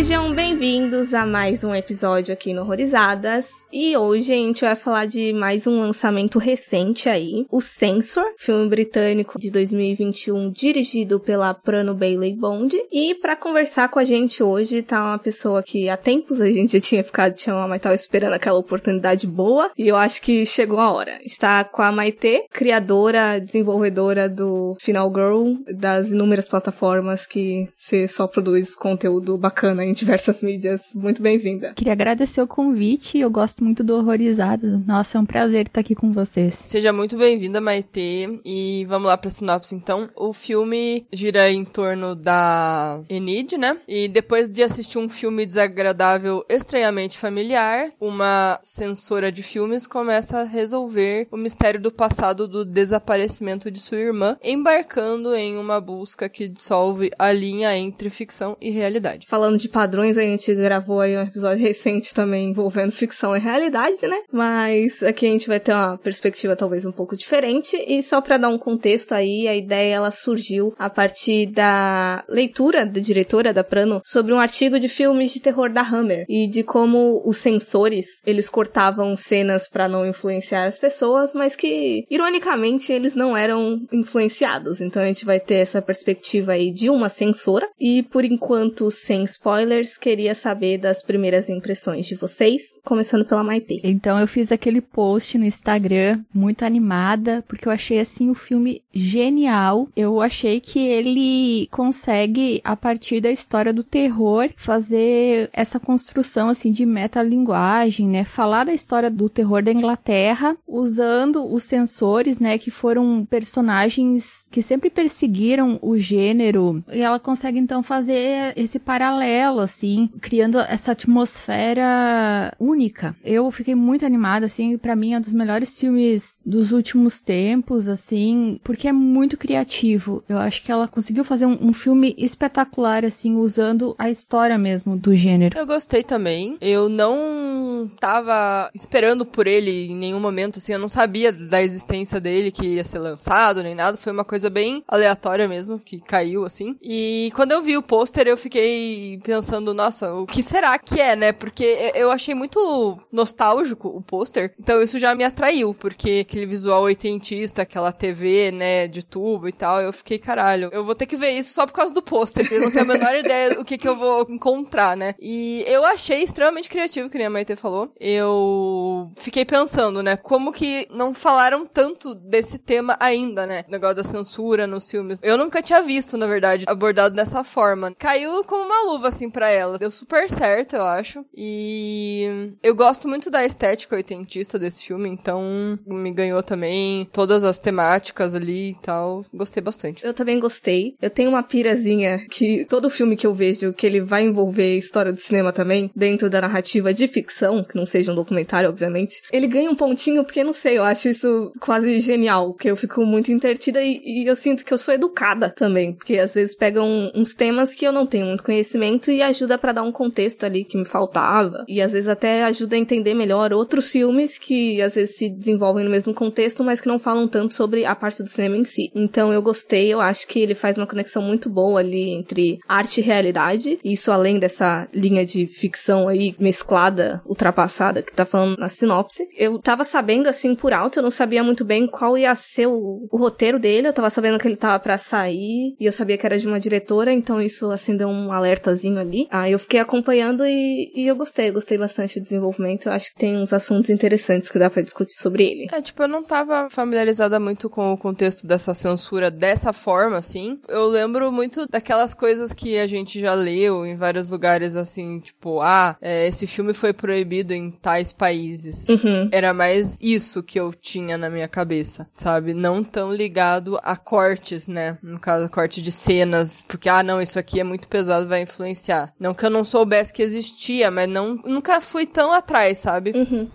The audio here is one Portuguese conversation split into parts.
Sejam bem-vindos a mais um episódio aqui no Horrorizadas. E hoje a gente vai falar de mais um lançamento recente aí, o Censor, filme britânico de 2021, dirigido pela Prano Bailey Bond. E para conversar com a gente hoje tá uma pessoa que há tempos a gente já tinha ficado de chamar, mas tava esperando aquela oportunidade boa. E eu acho que chegou a hora. Está com a Maite, criadora, desenvolvedora do Final Girl, das inúmeras plataformas que você só produz conteúdo bacana em diversas mídias. Muito bem-vinda. Queria agradecer o convite, eu gosto muito do Horrorizados. Nossa, é um prazer estar aqui com vocês. Seja muito bem-vinda, Maitê. E vamos lá pra sinopse, então. O filme gira em torno da Enid, né? E depois de assistir um filme desagradável, estranhamente familiar, uma censora de filmes começa a resolver o mistério do passado do desaparecimento de sua irmã, embarcando em uma busca que dissolve a linha entre ficção e realidade. Falando de padrões, a gente gravou aí um episódio recente também envolvendo ficção e realidade, né? Mas aqui a gente vai ter uma perspectiva talvez um pouco diferente. E só para dar um contexto aí, a ideia ela surgiu a partir da leitura da diretora da Prano sobre um artigo de filmes de terror da Hammer e de como os sensores eles cortavam cenas para não influenciar as pessoas, mas que ironicamente eles não eram influenciados. Então a gente vai ter essa perspectiva aí de uma censora e por enquanto sem spoiler spoilers, queria saber das primeiras impressões de vocês, começando pela Maite. Então eu fiz aquele post no Instagram, muito animada, porque eu achei assim o filme genial. Eu achei que ele consegue, a partir da história do terror, fazer essa construção assim de metalinguagem, né? Falar da história do terror da Inglaterra, usando os sensores, né, que foram personagens que sempre perseguiram o gênero. E ela consegue então fazer esse paralelo assim, criando essa atmosfera única. Eu fiquei muito animada, assim, para mim é um dos melhores filmes dos últimos tempos, assim, porque é muito criativo. Eu acho que ela conseguiu fazer um, um filme espetacular, assim, usando a história mesmo do gênero. Eu gostei também. Eu não tava esperando por ele em nenhum momento, assim, eu não sabia da existência dele, que ia ser lançado, nem nada. Foi uma coisa bem aleatória mesmo, que caiu, assim. E quando eu vi o pôster, eu fiquei pensando, nossa, o que será que é, né? Porque eu achei muito nostálgico o pôster, então isso já me atraiu, porque aquele visual oitentista, aquela TV, né, de tubo e tal, eu fiquei, caralho, eu vou ter que ver isso só por causa do pôster, porque eu não tenho a menor ideia do que, que eu vou encontrar, né? E eu achei extremamente criativo, que nem a Maite falou. Eu fiquei pensando, né, como que não falaram tanto desse tema ainda, né? O negócio da censura nos filmes. Eu nunca tinha visto, na verdade, abordado dessa forma. Caiu como uma luva, assim, para ela. Deu super certo, eu acho. E eu gosto muito da estética oitentista desse filme, então me ganhou também todas as temáticas ali e tal. Gostei bastante. Eu também gostei. Eu tenho uma pirazinha que todo filme que eu vejo que ele vai envolver história do cinema também, dentro da narrativa de ficção, que não seja um documentário, obviamente, ele ganha um pontinho porque, não sei, eu acho isso quase genial, porque eu fico muito intertida e, e eu sinto que eu sou educada também, porque às vezes pegam uns temas que eu não tenho muito conhecimento e ajuda para dar um contexto ali que me faltava. E às vezes até ajuda a entender melhor outros filmes que às vezes se desenvolvem no mesmo contexto, mas que não falam tanto sobre a parte do cinema em si. Então eu gostei, eu acho que ele faz uma conexão muito boa ali entre arte e realidade. Isso além dessa linha de ficção aí mesclada, ultrapassada, que tá falando na sinopse. Eu tava sabendo assim por alto, eu não sabia muito bem qual ia ser o, o roteiro dele, eu tava sabendo que ele tava para sair, e eu sabia que era de uma diretora, então isso acendeu um alertazinho ali. Aí eu fiquei acompanhando e, e eu gostei, gostei bastante do desenvolvimento. Eu acho que tem uns assuntos interessantes que dá para discutir sobre ele. É, tipo, eu não tava familiarizada muito com o contexto dessa censura dessa forma, assim. Eu lembro muito daquelas coisas que a gente já leu em vários lugares, assim, tipo, ah, é, esse filme foi proibido em tais países. Uhum. Era mais isso que eu tinha na minha cabeça, sabe? Não tão ligado a cortes, né? No caso, corte de cenas, porque, ah, não, isso aqui é muito pesado, vai influenciar. Não que eu não soubesse que existia, mas não, nunca fui tão atrás, sabe? Uhum.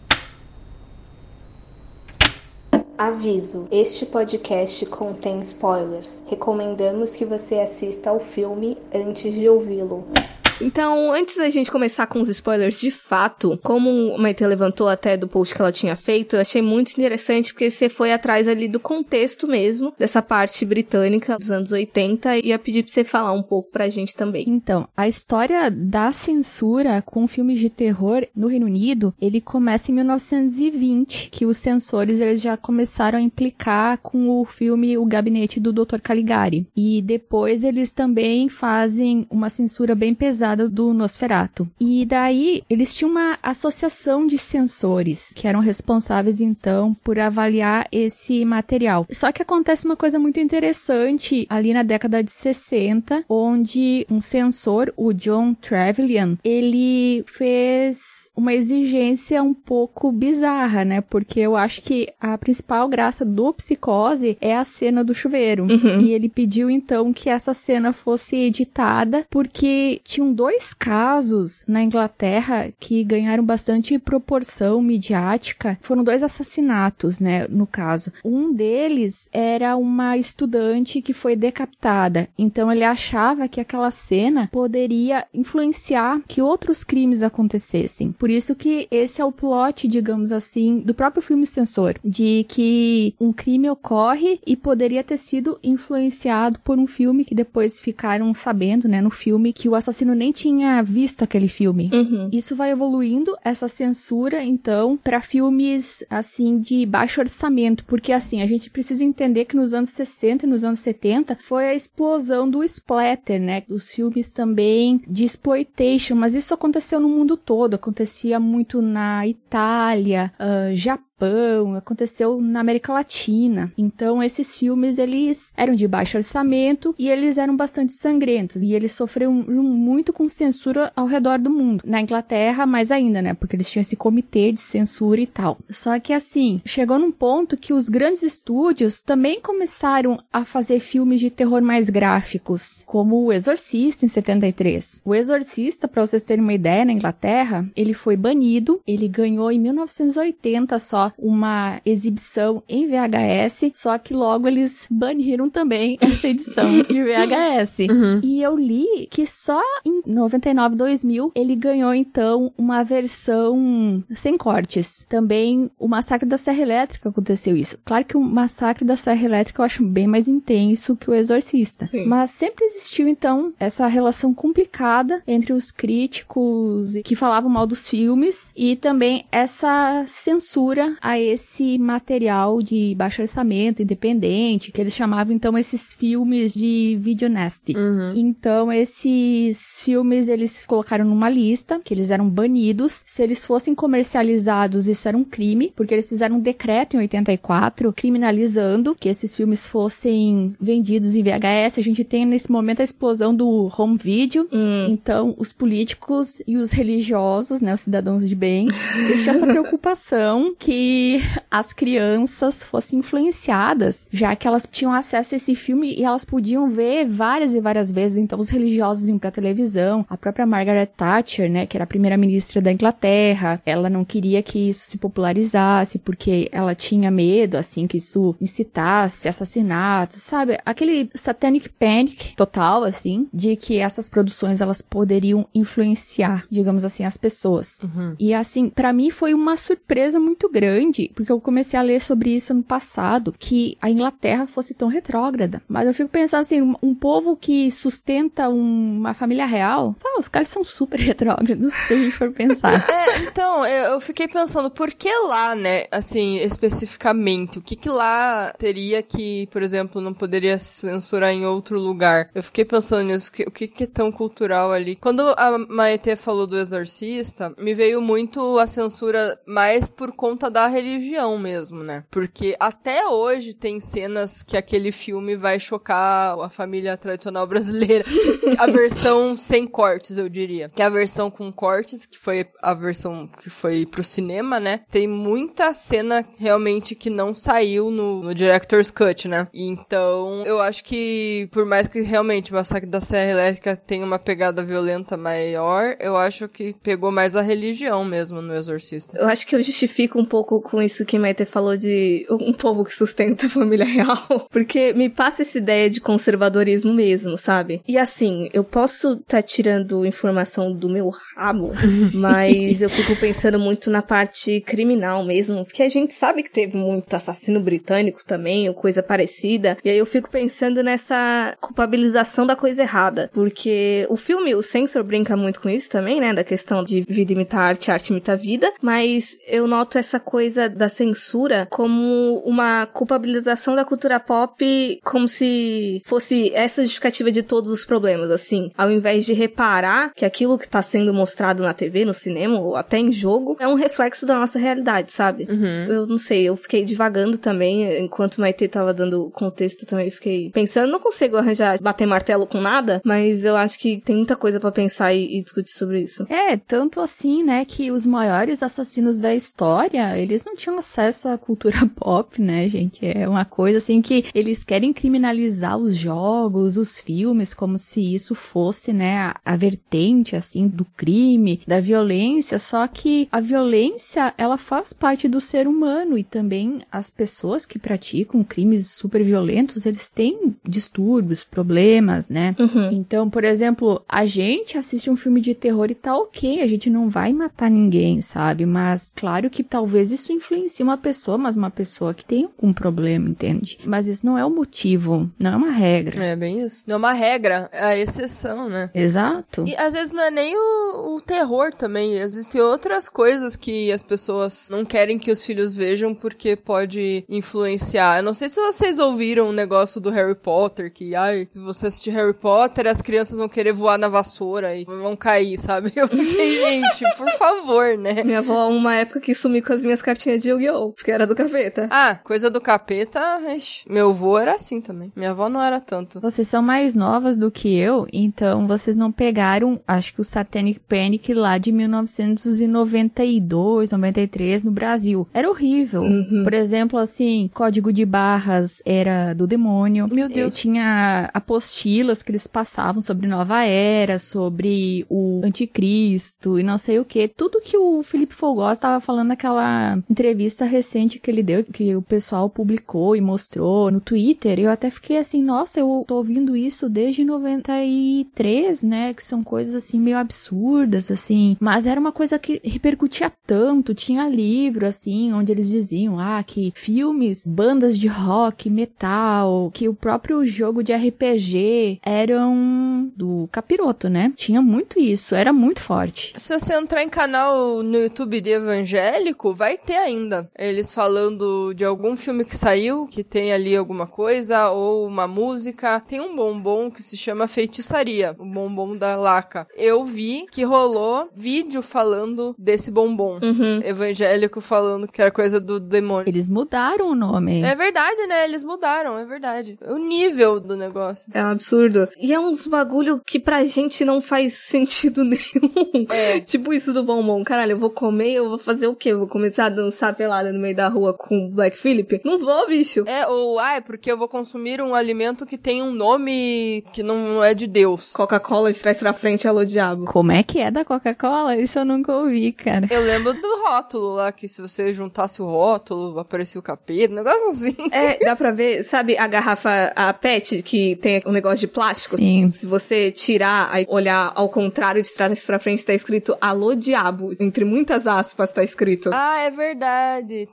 Aviso: este podcast contém spoilers. Recomendamos que você assista ao filme antes de ouvi-lo. Então, antes da gente começar com os spoilers de fato, como a Maite levantou até do post que ela tinha feito, eu achei muito interessante porque você foi atrás ali do contexto mesmo, dessa parte britânica dos anos 80, e ia pedir pra você falar um pouco pra gente também. Então, a história da censura com filmes de terror no Reino Unido, ele começa em 1920, que os censores eles já começaram a implicar com o filme O Gabinete do Dr. Caligari. E depois eles também fazem uma censura bem pesada do Nosferato. E daí eles tinham uma associação de censores que eram responsáveis então por avaliar esse material. Só que acontece uma coisa muito interessante ali na década de 60, onde um censor, o John Trevelyan, ele fez uma exigência um pouco bizarra, né? Porque eu acho que a principal graça do Psicose é a cena do chuveiro. Uhum. E ele pediu então que essa cena fosse editada porque tinham dois casos na Inglaterra que ganharam bastante proporção midiática. Foram dois assassinatos, né, no caso. Um deles era uma estudante que foi decapitada. Então ele achava que aquela cena poderia influenciar que outros crimes acontecessem. Por isso que esse é o plot, digamos assim, do próprio filme Censor, de que um crime ocorre e poderia ter sido influenciado por um filme que depois ficaram sabendo, né, no filme que o assassino nem tinha visto aquele filme. Uhum. Isso vai evoluindo essa censura, então, para filmes assim de baixo orçamento, porque assim, a gente precisa entender que nos anos 60 e nos anos 70 foi a explosão do splatter, né? Dos filmes também de exploitation, mas isso aconteceu no mundo todo, acontecia muito na Itália, uh, Japão, Japão, aconteceu na América Latina. Então esses filmes eles eram de baixo orçamento e eles eram bastante sangrentos e eles sofreram muito com censura ao redor do mundo. Na Inglaterra, mais ainda, né? Porque eles tinham esse comitê de censura e tal. Só que assim, chegou num ponto que os grandes estúdios também começaram a fazer filmes de terror mais gráficos, como O Exorcista em 73. O Exorcista, para vocês terem uma ideia, na Inglaterra, ele foi banido, ele ganhou em 1980 só uma exibição em VHS, só que logo eles baniram também essa edição de VHS. Uhum. E eu li que só em 99, 2000 ele ganhou então uma versão sem cortes. Também o Massacre da Serra Elétrica aconteceu isso. Claro que o Massacre da Serra Elétrica eu acho bem mais intenso que o Exorcista. Sim. Mas sempre existiu então essa relação complicada entre os críticos que falavam mal dos filmes e também essa censura a esse material de baixo orçamento, independente, que eles chamavam então esses filmes de video nasty. Uhum. Então esses filmes eles colocaram numa lista que eles eram banidos. Se eles fossem comercializados, isso era um crime, porque eles fizeram um decreto em 84 criminalizando que esses filmes fossem vendidos em VHS. A gente tem nesse momento a explosão do home video. Hum. Então, os políticos e os religiosos, né, os cidadãos de bem, tinham essa preocupação que as crianças fossem influenciadas, já que elas tinham acesso a esse filme e elas podiam ver várias e várias vezes. Então, os religiosos iam pra televisão. A própria Margaret Thatcher, né, que era a primeira-ministra da Inglaterra, ela não queria que isso se popularizasse porque ela tinha medo, assim, que isso incitasse assassinatos, sabe? Aquele satanic panic total, assim, de que essas produções elas poderiam influenciar, digamos assim, as pessoas. Uhum. E assim, pra mim foi uma surpresa muito grande, porque eu comecei a ler sobre isso no passado, que a Inglaterra fosse tão retrógrada. Mas eu fico pensando assim, um, um povo que sustenta um- uma família real, ah, os caras são super retrógrados, se a gente for pensar. É, então, eu, eu fiquei pensando, por que lá, né, assim, especificamente? O que que lá teria que, por exemplo, não poderia censurar em outro lugar? Eu fiquei pensando nisso, que- o que que é tão cultural ali? Quando a Maite falou do Exorcista, me veio muito a censura mais por conta da religião mesmo, né? Porque até hoje tem cenas que aquele filme vai chocar a família tradicional brasileira. a versão sem cortes, eu diria. Que é a versão com cortes, que foi a versão que foi pro cinema, né? Tem muita cena realmente que não saiu no, no Director's Cut, né? Então, eu acho que, por mais que realmente o Massacre da Serra Elétrica tenha uma pegada violenta maior, eu acho que pegou mais a religião mesmo no Exorcista. Eu acho que eu justifico um pouco pouco com isso que Maite falou de um povo que sustenta a família real, porque me passa essa ideia de conservadorismo mesmo, sabe? E assim, eu posso estar tá tirando informação do meu rabo, mas eu fico pensando muito na parte criminal mesmo, porque a gente sabe que teve muito assassino britânico também, ou coisa parecida, e aí eu fico pensando nessa culpabilização da coisa errada, porque o filme, o Censor brinca muito com isso também, né, da questão de vida imitar arte, arte imitar vida, mas eu noto essa coisa da censura como uma culpabilização da cultura pop, como se fosse essa justificativa de todos os problemas, assim, ao invés de reparar que aquilo que tá sendo mostrado na TV, no cinema, ou até em jogo, é um reflexo da nossa realidade, sabe? Uhum. Eu não sei, eu fiquei divagando também, enquanto Maite tava dando contexto também, fiquei pensando, não consigo arranjar, bater martelo com nada, mas eu acho que tem muita coisa para pensar e, e discutir sobre isso. É, tanto assim, né, que os maiores assassinos da história, eles não tinham acesso à cultura pop, né, gente? É uma coisa assim que eles querem criminalizar os jogos, os filmes, como se isso fosse, né, a, a vertente, assim, do crime, da violência, só que a violência, ela faz parte do ser humano e também as pessoas que praticam crimes super violentos, eles têm distúrbios, problemas, né? Uhum. Então, por exemplo, a gente assiste um filme de terror e tá ok, a gente não vai matar ninguém, sabe? Mas, claro que talvez isso influencie uma pessoa, mas uma pessoa que tem algum problema, entende? Mas isso não é o motivo, não é uma regra. É bem isso. Não é uma regra, é a exceção, né? Exato. E às vezes não é nem o, o terror também, existem outras coisas que as pessoas não querem que os filhos vejam porque pode influenciar. Eu não sei se vocês ouviram o um negócio do Harry Potter, que, ai, se você assistir Harry Potter, as crianças vão querer voar na vassoura e vão cair, sabe? Eu fiquei, gente, por favor, né? Minha avó, uma época que sumiu com as minhas cartinhas de Yu-Gi-Oh! Porque era do capeta. Ah, coisa do capeta, meu avô era assim também. Minha avó não era tanto. Vocês são mais novas do que eu, então vocês não pegaram, acho que o Satanic Panic lá de 1992, 93 no Brasil. Era horrível. Uhum. Por exemplo, assim, código de barras era do demônio. Meu Deus. E tinha apostilas que eles passavam sobre Nova Era, sobre o anticristo e não sei o que. Tudo que o Felipe Fogós estava falando naquela entrevista recente que ele deu, que o pessoal publicou e mostrou no Twitter. Eu até fiquei assim, nossa, eu tô ouvindo isso desde 93, né? Que são coisas assim meio absurdas, assim. Mas era uma coisa que repercutia tanto. Tinha livro, assim, onde eles diziam, ah, que filmes, bandas de rock, metal, que o próprio jogo de RPG eram do capiroto, né? Tinha muito isso, era muito forte. Se você entrar em canal no YouTube de evangélico, vai ter ainda. Eles falando de algum filme que saiu, que tem ali alguma coisa, ou uma música. Tem um bombom que se chama Feitiçaria, o bombom da Laca. Eu vi que rolou vídeo falando desse bombom. Uhum. Evangélico falando que era coisa do demônio. Eles mudaram o nome. É verdade, né? Eles mudaram, é verdade. O nível do negócio. É um absurdo. E é uns bagulho que pra gente não faz sentido nenhum. É. tipo isso do bombom. Caralho, eu vou comer, eu vou fazer o quê? Eu vou começar a dançar pelada no meio da rua com Black Phillip? Não vou, bicho. É, ou, ah, é porque eu vou consumir um alimento que tem um nome que não é de Deus. Coca-Cola de trás pra frente, alô diabo. Como é que é da Coca-Cola? Isso eu nunca ouvi, cara. Eu lembro do rótulo lá, que se você juntasse o rótulo, aparecia o capeta, um negócio assim. É, dá pra ver, sabe a garrafa, a PET, que tem um negócio de plástico? Sim. Se você tirar, aí olhar ao contrário de trás pra frente, tá escrito alô diabo. Entre muitas aspas tá escrito. Ah, é verdade.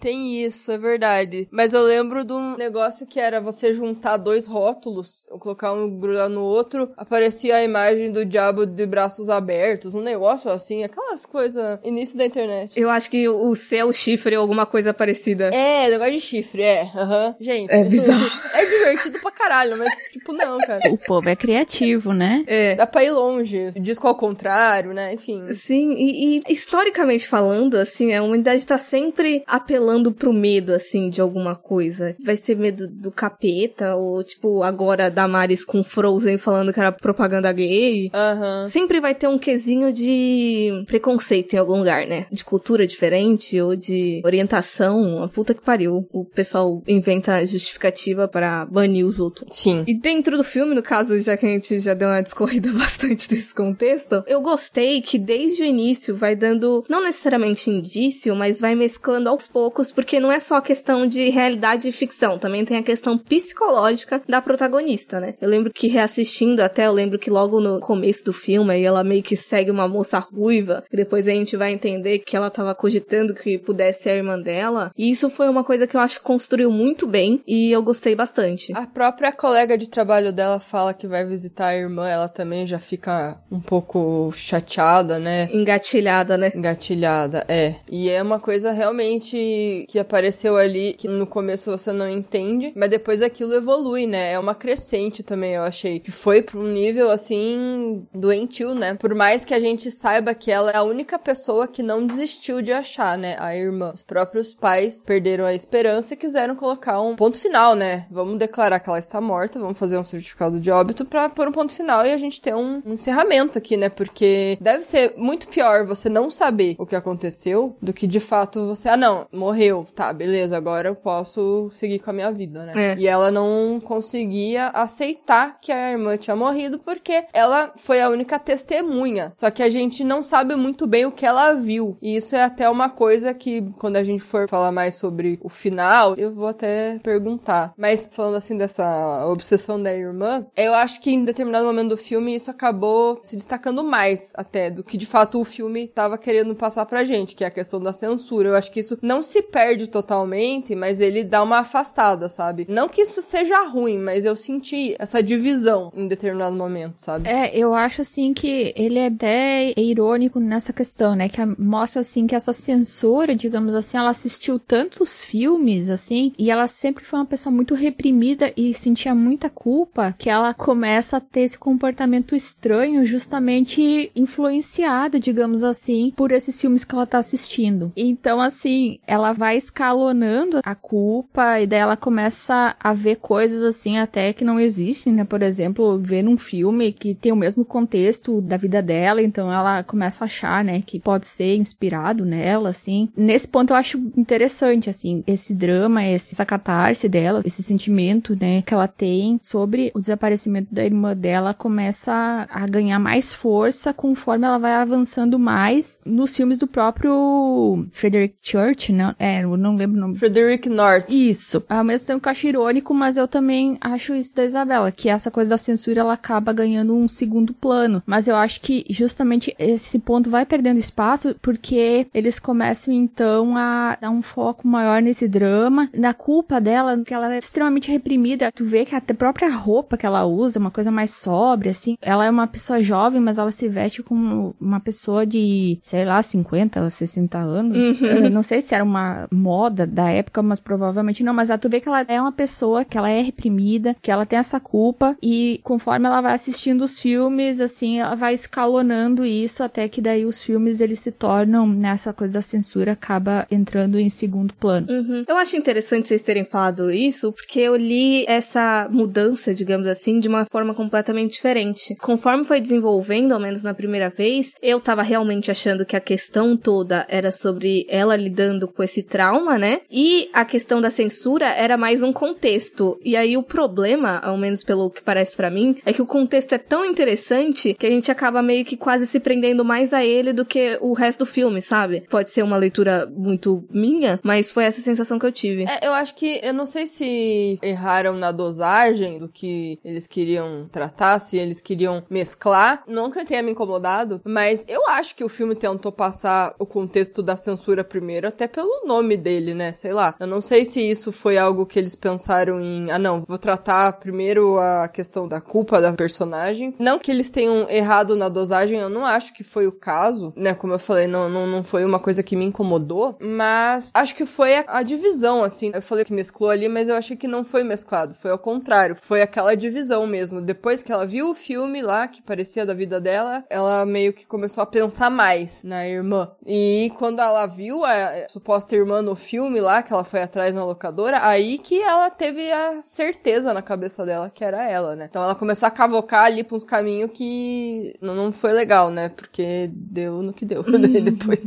Tem isso, é verdade. Mas eu lembro de um negócio que era você juntar dois rótulos, colocar um grudar no outro, aparecia a imagem do diabo de braços abertos, um negócio assim, aquelas coisas início da internet. Eu acho que o C o chifre ou alguma coisa parecida. É, negócio de chifre, é. Uhum. Gente. É bizarro. é divertido pra caralho, mas tipo, não, cara. O povo é criativo, né? É. Dá pra ir longe. Disco ao contrário, né? Enfim. Sim, e, e historicamente falando, assim, a humanidade tá sempre apelando pro medo, assim, de alguma coisa. Vai ser medo do capeta, ou tipo, agora Damaris com Frozen falando que era propaganda gay. Uhum. Sempre vai ter um quesinho de preconceito em algum lugar, né? De cultura diferente ou de orientação. A puta que pariu. O pessoal inventa justificativa para banir os outros. Sim. E dentro do filme, no caso, já que a gente já deu uma discorrida bastante desse contexto, eu gostei que desde o início vai dando, não necessariamente indício, mas vai mesclando aos poucos, porque não é só questão de realidade e ficção, também tem a questão psicológica da protagonista, né? Eu lembro que reassistindo até, eu lembro que logo no começo do filme, aí ela meio que segue uma moça ruiva, que depois a gente vai entender que ela tava cogitando que pudesse ser a irmã dela, e isso foi uma coisa que eu acho que construiu muito bem, e eu gostei bastante. A própria colega de trabalho dela fala que vai visitar a irmã, ela também já fica um pouco chateada, né? Engatilhada, né? Engatilhada, é. E é uma coisa realmente que apareceu ali que no começo você não entende, mas depois aquilo evolui, né? É uma crescente também, eu achei. Que foi pra um nível assim doentio, né? Por mais que a gente saiba que ela é a única pessoa que não desistiu de achar, né? A irmã. Os próprios pais perderam a esperança e quiseram colocar um ponto final, né? Vamos declarar que ela está morta, vamos fazer um certificado de óbito pra pôr um ponto final e a gente ter um, um encerramento aqui, né? Porque deve ser muito pior você não saber o que aconteceu do que de fato você, ah, não, morreu, tá, beleza, agora eu posso seguir com a minha vida, né? É. E ela não conseguia aceitar que a irmã tinha morrido porque ela foi a única testemunha. Só que a gente não sabe muito bem o que ela viu. E isso é até uma coisa que, quando a gente for falar mais sobre o final, eu vou até perguntar. Mas falando assim dessa obsessão da irmã, eu acho que em determinado momento do filme isso acabou se destacando mais até do que de fato o filme tava querendo passar pra gente, que é a questão da censura. Eu acho que isso não se perde totalmente, mas ele dá uma afastada, sabe? Não que isso seja ruim, mas eu senti essa divisão em determinado momento, sabe? É, eu acho assim que ele é até irônico nessa questão, né? Que mostra assim que essa censora, digamos assim, ela assistiu tantos filmes, assim, e ela sempre foi uma pessoa muito reprimida e sentia muita culpa, que ela começa a ter esse comportamento estranho, justamente influenciada, digamos assim, por esses filmes que ela tá assistindo. Então, assim, ela vai escalonando a culpa e daí ela começa a ver coisas assim até que não existem, né? Por exemplo, ver num filme que tem o mesmo contexto da vida dela, então ela começa a achar, né, que pode ser inspirado nela, assim. Nesse ponto eu acho interessante, assim, esse drama, essa catarse dela, esse sentimento, né, que ela tem sobre o desaparecimento da irmã dela começa a ganhar mais força conforme ela vai avançando mais nos filmes do próprio Frederick Church, não, é, eu não lembro o nome Frederick North. isso. Ao mesmo tempo que acho irônico, mas eu também acho isso da Isabela, que essa coisa da censura ela acaba ganhando um segundo plano. Mas eu acho que justamente esse ponto vai perdendo espaço porque eles começam então a dar um foco maior nesse drama, na culpa dela, que ela é extremamente reprimida. Tu vê que até a própria roupa que ela usa, é uma coisa mais sóbria, assim. Ela é uma pessoa jovem, mas ela se veste como uma pessoa de, sei lá, 50 ou 60 anos. Eu não sei se era uma moda da época, mas provavelmente não. Mas tu vê que ela é uma pessoa que ela é reprimida, que ela tem essa culpa e conforme ela vai assistindo os filmes, assim, ela vai escalonando isso até que daí os filmes eles se tornam nessa coisa da censura acaba entrando em segundo plano. Uhum. Eu acho interessante vocês terem falado isso, porque eu li essa mudança, digamos assim, de uma forma completamente diferente. Conforme foi desenvolvendo, ao menos na primeira vez, eu tava realmente achando que a questão toda era sobre ela lidando com esse trauma, né? E a questão da censura era mais um contexto. E aí o problema, ao menos pelo que parece pra mim, é que o contexto é tão interessante que a gente acaba meio que quase se prendendo mais a ele do que o resto do filme, sabe? Pode ser uma leitura muito minha, mas foi essa sensação que eu tive. É, eu acho que, eu não sei se erraram na dosagem do que eles queriam tratar, se eles queriam mesclar. Nunca tenha me incomodado, mas eu acho que o filme tentou passar o contexto da censura primeiro, até pelo nome dele, né? Sei lá. Eu não sei se isso foi algo que eles pensaram em, ah não, vou tratar primeiro a questão da culpa da personagem. Não que eles tenham errado na dosagem, eu não acho que foi o caso, né? Como eu falei, não, não, não foi uma coisa que me incomodou, mas acho que foi a, a divisão, assim. Eu falei que mesclou ali, mas eu achei que não foi mesclado, foi ao contrário, foi aquela divisão mesmo. Depois que ela viu o filme lá, que parecia da vida dela, ela meio que começou a pensar mais na irmã. E quando ela viu a, a suposta irmã no filme lá, que ela foi atrás na locadora, aí que ela teve a certeza na cabeça dela que era ela, né? Então ela começou a cavocar ali pra uns caminhos que não, foi legal. né? Porque deu no que deu Uhum. depois.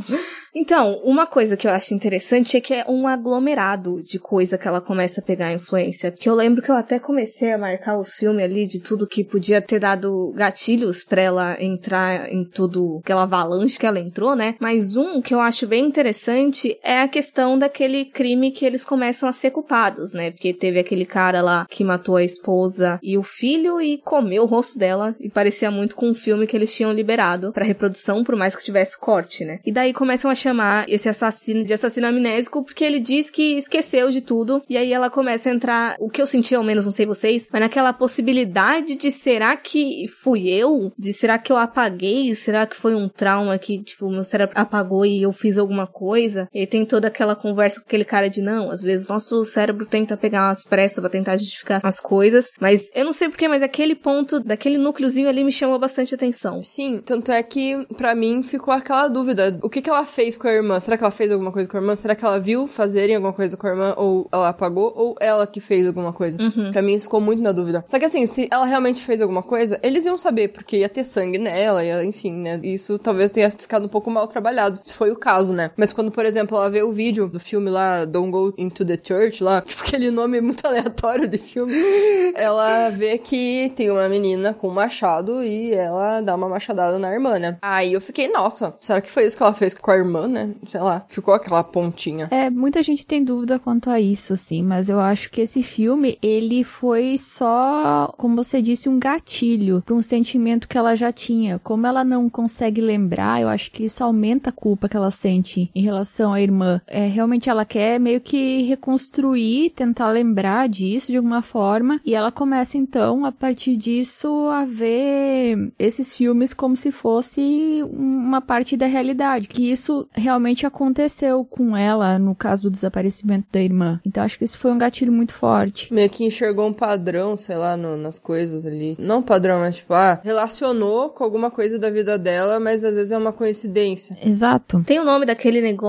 Então, uma coisa que eu acho interessante é que é um aglomerado de coisa que ela começa a pegar influência. Porque eu lembro que eu até comecei a marcar os filmes ali de tudo que podia ter dado gatilhos pra ela entrar em tudo, aquela avalanche que ela entrou, né? Mas um que eu acho bem interessante é a questão daquele crime que eles começam a ser culpados, né? Porque teve aquele cara lá que matou a esposa e o filho e comeu o rosto dela e parecia muito com um filme que eles tinham liberado pra reprodução, por mais que tivesse corte, né? E daí começam a chamar esse assassino de assassino amnésico porque ele diz que esqueceu de tudo e aí ela começa a entrar, o que eu senti ao menos, não sei vocês, mas naquela possibilidade de será que fui eu? De será que eu apaguei? Será que foi um trauma que, tipo, meu cérebro apagou e eu fiz alguma coisa? E tem toda aquela conversa com aquele cara de não, às vezes nosso cérebro tenta pegar umas pressas pra tentar justificar as coisas, mas eu não sei porquê, mas aquele ponto, daquele núcleozinho ali me chamou bastante atenção. Sim, tanto é que pra mim ficou aquela dúvida. O que, que ela fez com a irmã? Será que ela fez alguma coisa com a irmã? Será que ela viu fazerem alguma coisa com a irmã? Ou ela apagou? Ou ela que fez alguma coisa? Uhum. Pra mim isso ficou muito na dúvida. Só que assim, se ela realmente fez alguma coisa, eles iam saber, porque ia ter sangue nela, ia, enfim, né? Isso talvez tenha ficado um pouco mal trabalhado, se foi o caso, né? Mas quando, por exemplo, ela vê o vídeo do filme lá, Don't Go Into the Church, lá, tipo aquele nome muito aleatório de filme, ela vê que tem uma menina com um machado e ela dá uma machadada na irmã, né? Aí eu fiquei, nossa, será que foi isso que ela fez com a irmã, né? Sei lá, ficou aquela pontinha. É, muita gente tem dúvida quanto a isso, assim, mas eu acho que esse filme, ele foi só, como você disse, um gatilho para um sentimento que ela já tinha. Como ela não consegue lembrar, eu acho que isso aumenta a culpa que ela sente em relação à irmã. É, realmente ela quer meio que reconstruir, tentar lembrar disso de alguma forma, e ela começa então, a partir disso, a ver esses filmes como se fosse uma parte da realidade, que isso realmente aconteceu com ela no caso do desaparecimento da irmã. Então acho que isso foi um gatilho muito forte. Meio que enxergou um padrão, sei lá, no- nas coisas ali. Não padrão, mas tipo, ah, relacionou com alguma coisa da vida dela, mas às vezes é uma coincidência. Exato. Tem o nome daquele negócio,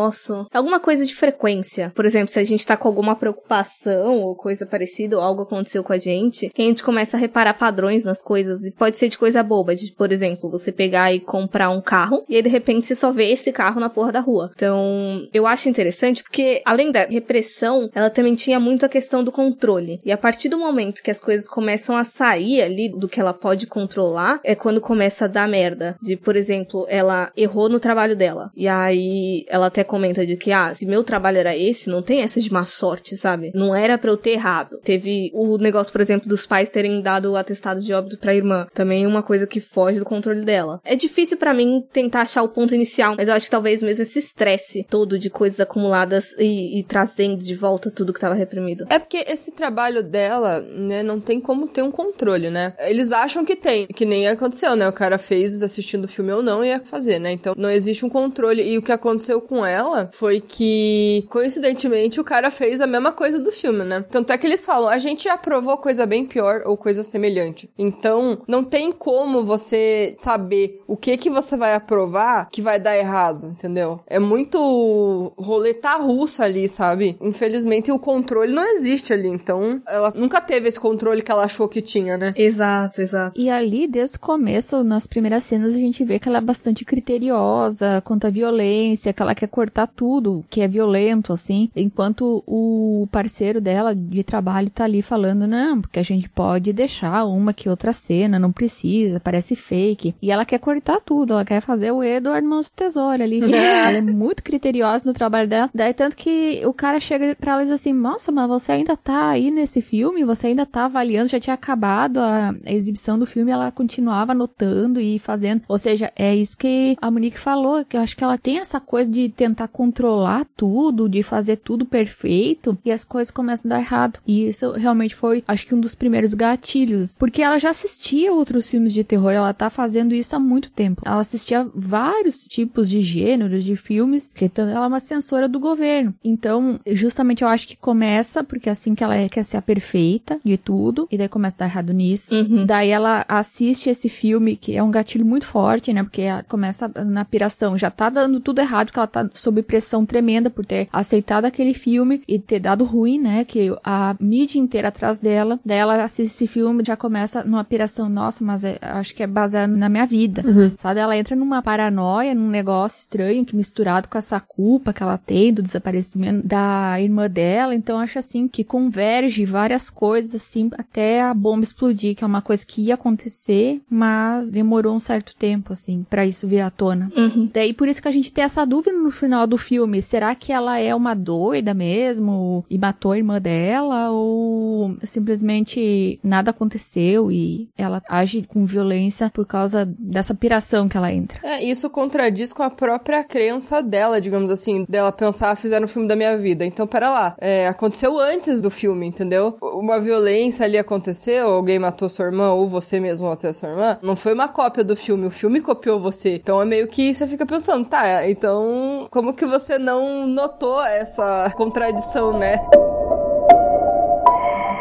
alguma coisa de frequência. Por exemplo, se a gente tá com alguma preocupação ou coisa parecida, ou algo aconteceu com a gente, que a gente começa a reparar padrões nas coisas. E pode ser de coisa boba, de, por exemplo, você pegar e comprar um carro, e aí de repente você só vê esse carro na porra da rua. Então, eu acho interessante porque, além da repressão, ela também tinha muito a questão do controle. E a partir do momento que as coisas começam a sair ali do que ela pode controlar, é quando começa a dar merda. De, por exemplo, ela errou no trabalho dela. E aí ela até comenta de que, ah, se meu trabalho era esse, não tem essa de má sorte, sabe? Não era pra eu ter errado. Teve o negócio, por exemplo, dos pais terem dado o atestado de óbito pra irmã. Também uma coisa que foge do controle dela. É difícil pra mim tentar achar o ponto inicial, mas eu acho que talvez mesmo esse estresse todo de coisas acumuladas e, e trazendo de volta tudo que tava reprimido. É porque esse trabalho dela, né, não tem como ter um controle, né? Eles acham que tem, que nem aconteceu, né? O cara fez assistindo o filme ou não ia fazer, né? Então não existe um controle. E o que aconteceu com ela foi que, coincidentemente, o cara fez a mesma coisa do filme, né? Tanto é que eles falam, a gente já provou coisa bem pior ou coisa semelhante. Então, não tem como você saber o que que você vai aprovar que vai dar errado, entendeu? É muito roleta russa ali, sabe? Infelizmente, o controle não existe ali. Então, ela nunca teve esse controle que ela achou que tinha, né? Exato, exato. E ali, desde o começo, nas primeiras cenas, a gente vê que ela é bastante criteriosa quanto à violência, que ela quer cortar tudo que é violento, assim, enquanto o parceiro dela de trabalho tá ali falando, não, porque a gente pode deixar uma que outra cena, não precisa, parece fake. E ela quer cortar tudo, ela quer fazer o Edward Mãos de Tesoura ali. ela é muito criteriosa no trabalho dela. Daí tanto que o cara chega pra ela e diz assim, nossa, mas você ainda tá aí nesse filme? Você ainda tá avaliando? Já tinha acabado a, a exibição do filme, ela continuava anotando e fazendo. Ou seja, é isso que a Monique falou, que eu acho que ela tem essa coisa de tentar controlar tudo, de fazer tudo perfeito, e as coisas começam a dar errado. E isso realmente foi, acho que um dos primeiros gatilhos. Porque ela já assistia outros filmes de terror, ela tá fazendo isso há muito tempo. Ela assistia vários tipos de gêneros de filmes, que ela é uma censora do governo. Então, justamente eu acho que começa, porque é assim que ela é, quer ser a perfeita de tudo, e daí começa a dar errado nisso. Uhum. Daí ela assiste esse filme, que é um gatilho muito forte, né? Porque começa na piração, já tá dando tudo errado, que ela tá sob pressão tremenda por ter aceitado aquele filme e ter dado ruim, né? Que a mídia inteira atrás dela. Daí ela assiste esse filme, já começa numa piração, nossa, mas é- acho que é baseado na minha vida. uhum. sabe? Ela entra numa paranoia, num negócio estranho que misturado com essa culpa que ela tem do desaparecimento da irmã dela, então acho assim que converge várias coisas assim até a bomba explodir, que é uma coisa que ia acontecer, mas demorou um certo tempo assim para isso vir à tona. Uhum. Daí por isso que a gente tem essa dúvida no final do filme, será que ela é uma doida mesmo e matou a irmã dela ou simplesmente nada aconteceu e ela age com violência por causa dessa piração que ela entra. É, isso contradiz com a própria crença dela, digamos assim, dela pensar, fizeram o filme da minha vida. Então, pera lá, é, aconteceu antes do filme, entendeu? Uma violência ali aconteceu, alguém matou sua irmã, ou você mesmo matou sua irmã, não foi uma cópia do filme, o filme copiou você. Então é meio que você fica pensando, tá, então como que você não notou essa contradição, né?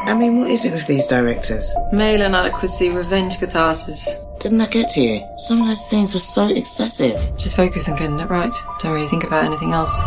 I mean, what is it with these directors? Male inadequacy, revenge catharsis. Didn't I get to you? Some of those scenes were so excessive. Just focus on getting it right. Don't really think about anything else.